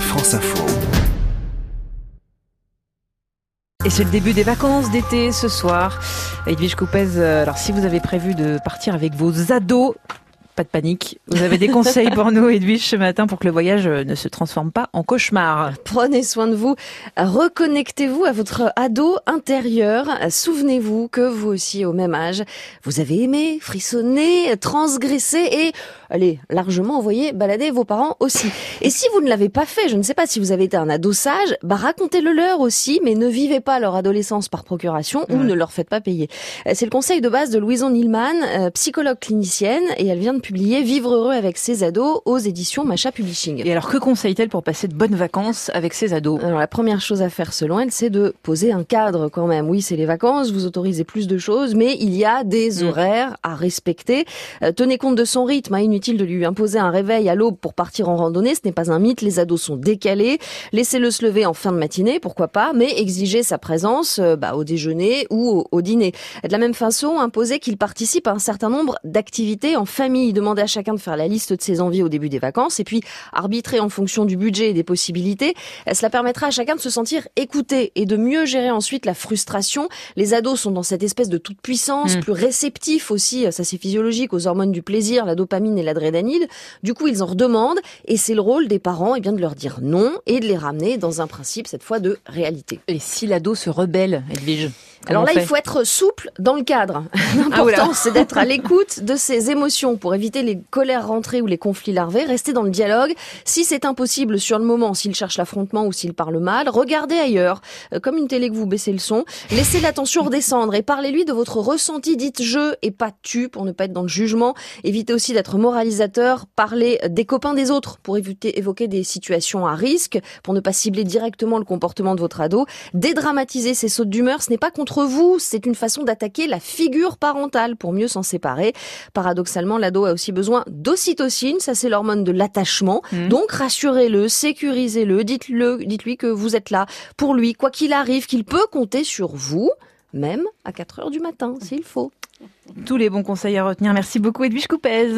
France Info. Et c'est le début des vacances d'été ce soir. Edwige Coupez, euh, alors si vous avez prévu de partir avec vos ados, pas de panique. Vous avez des conseils pour nous, Edwige, ce matin, pour que le voyage ne se transforme pas en cauchemar. Prenez soin de vous. Reconnectez-vous à votre ado intérieur. Souvenez-vous que vous aussi, au même âge, vous avez aimé, frissonné, transgressé et, allez, largement envoyé balader vos parents aussi. Et si vous ne l'avez pas fait, je ne sais pas si vous avez été un ado sage, bah racontez-le leur aussi, mais ne vivez pas leur adolescence par procuration ou ne leur faites pas payer. C'est le conseil de base de Louison Nilman, euh, psychologue clinicienne, et elle vient de publié Vivre heureux avec ses ados aux éditions Macha Publishing. Et alors que conseille-t-elle pour passer de bonnes vacances avec ses ados? Alors la première chose à faire selon elle, c'est de poser un cadre quand même. Oui, c'est les vacances, vous autorisez plus de choses, mais il y a des mm. horaires à respecter. Euh, tenez compte de son rythme, hein. inutile de lui imposer un réveil à l'aube pour partir en randonnée, ce n'est pas un mythe, les ados sont décalés. Laissez-le se lever en fin de matinée, pourquoi pas, mais exigez sa présence euh, bah, au déjeuner ou au, au dîner. De la même façon, imposez qu'il participe à un certain nombre d'activités en famille demander à chacun de faire la liste de ses envies au début des vacances et puis arbitrer en fonction du budget et des possibilités. Cela permettra à chacun de se sentir écouté et de mieux gérer ensuite la frustration. Les ados sont dans cette espèce de toute puissance, mm. plus réceptifs aussi, ça c'est physiologique, aux hormones du plaisir, la dopamine et l'adrénaline. Du coup, ils en redemandent et c'est le rôle des parents et eh bien, de leur dire non et de les ramener dans un principe cette fois de réalité. Et si l'ado se rebelle, Edwige? Alors là, il faut être souple dans le cadre. Ah, L'important, c'est d'être à l'écoute de ses émotions pour éviter les colères rentrées ou les conflits larvés. Rester dans le dialogue. Si c'est impossible sur le moment, s'il cherche l'affrontement ou s'il parle mal, regardez ailleurs. Euh, comme une télé que vous baissez le son. Laissez l'attention redescendre et parlez-lui de votre ressenti. Dites je et pas tu pour ne pas être dans le jugement. Évitez aussi d'être moralisateur. Parlez des copains des autres pour éviter, évoquer des situations à risque, pour ne pas cibler directement le comportement de votre ado. Dédramatiser ses sautes d'humeur, ce n'est pas contre vous, c'est une façon d'attaquer la figure parentale pour mieux s'en séparer. Paradoxalement, l'ado a aussi besoin d'ocytocine, ça c'est l'hormone de l'attachement. Mmh. Donc rassurez-le, sécurisez-le, dites-le, dites-lui que vous êtes là pour lui, quoi qu'il arrive, qu'il peut compter sur vous, même à 4 heures du matin s'il faut. Tous les bons conseils à retenir. Merci beaucoup Edwige Coupez.